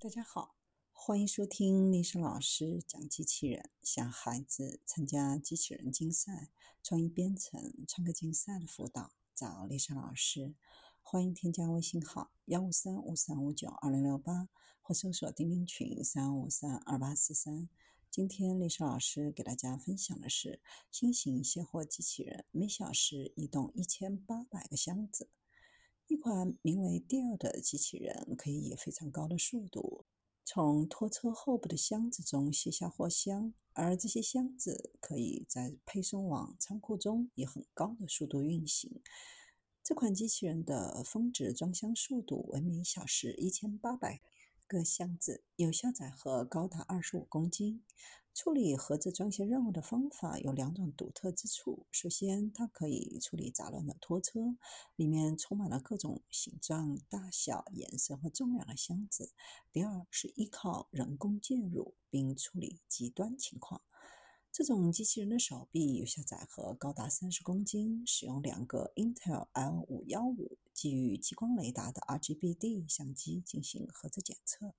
大家好，欢迎收听丽莎老师讲机器人。想孩子参加机器人竞赛、创意编程、创客竞赛的辅导，找丽莎老师。欢迎添加微信号幺五三五三五九二零六八，或搜索钉钉群三五三二八四三。今天丽莎老师给大家分享的是新型卸货机器人，每小时移动一千八百个箱子。一款名为 Deal 的机器人可以以非常高的速度从拖车后部的箱子中卸下货箱，而这些箱子可以在配送网仓库中以很高的速度运行。这款机器人的峰值装箱速度为每小时一千八百个箱子，有效载荷高达二十五公斤。处理盒子装卸任务的方法有两种独特之处。首先，它可以处理杂乱的拖车，里面充满了各种形状、大小、颜色和重量的箱子。第二，是依靠人工介入并处理极端情况。这种机器人的手臂有效载荷高达三十公斤，使用两个 Intel L 五幺五基于激光雷达的 RGB-D 相机进行盒子检测。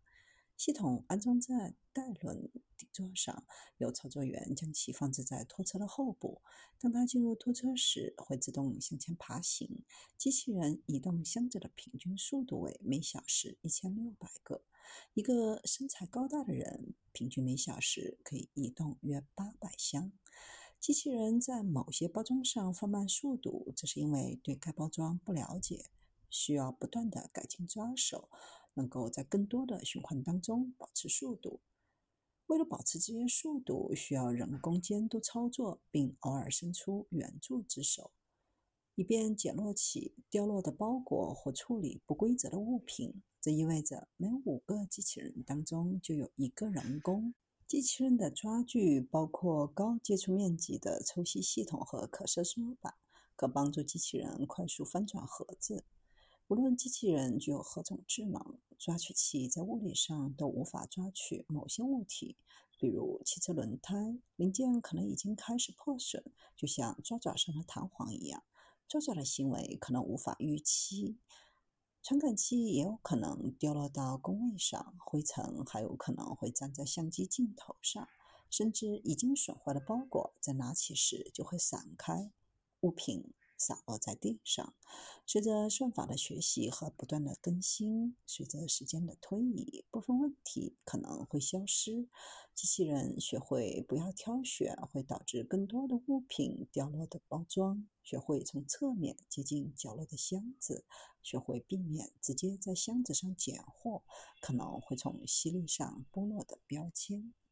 系统安装在带轮底座上，由操作员将其放置在拖车的后部。当它进入拖车时，会自动向前爬行。机器人移动箱子的平均速度为每小时一千六百个。一个身材高大的人平均每小时可以移动约八百箱。机器人在某些包装上放慢速度，这是因为对该包装不了解，需要不断的改进抓手。能够在更多的循环当中保持速度。为了保持这些速度，需要人工监督操作，并偶尔伸出援助之手，以便捡落起掉落的包裹或处理不规则的物品。这意味着每五个机器人当中就有一个人工。机器人的抓具包括高接触面积的抽吸系统和可伸缩板，可帮助机器人快速翻转盒子。无论机器人具有何种智能，抓取器在物理上都无法抓取某些物体，比如汽车轮胎零件可能已经开始破损，就像抓爪上的弹簧一样。抓爪的行为可能无法预期。传感器也有可能掉落到工位上，灰尘还有可能会粘在相机镜头上，甚至已经损坏的包裹在拿起时就会散开。物品。散落在地上。随着算法的学习和不断的更新，随着时间的推移，部分问题可能会消失。机器人学会不要挑选会导致更多的物品掉落的包装，学会从侧面接近角落的箱子，学会避免直接在箱子上捡货可能会从吸力上剥落的标签。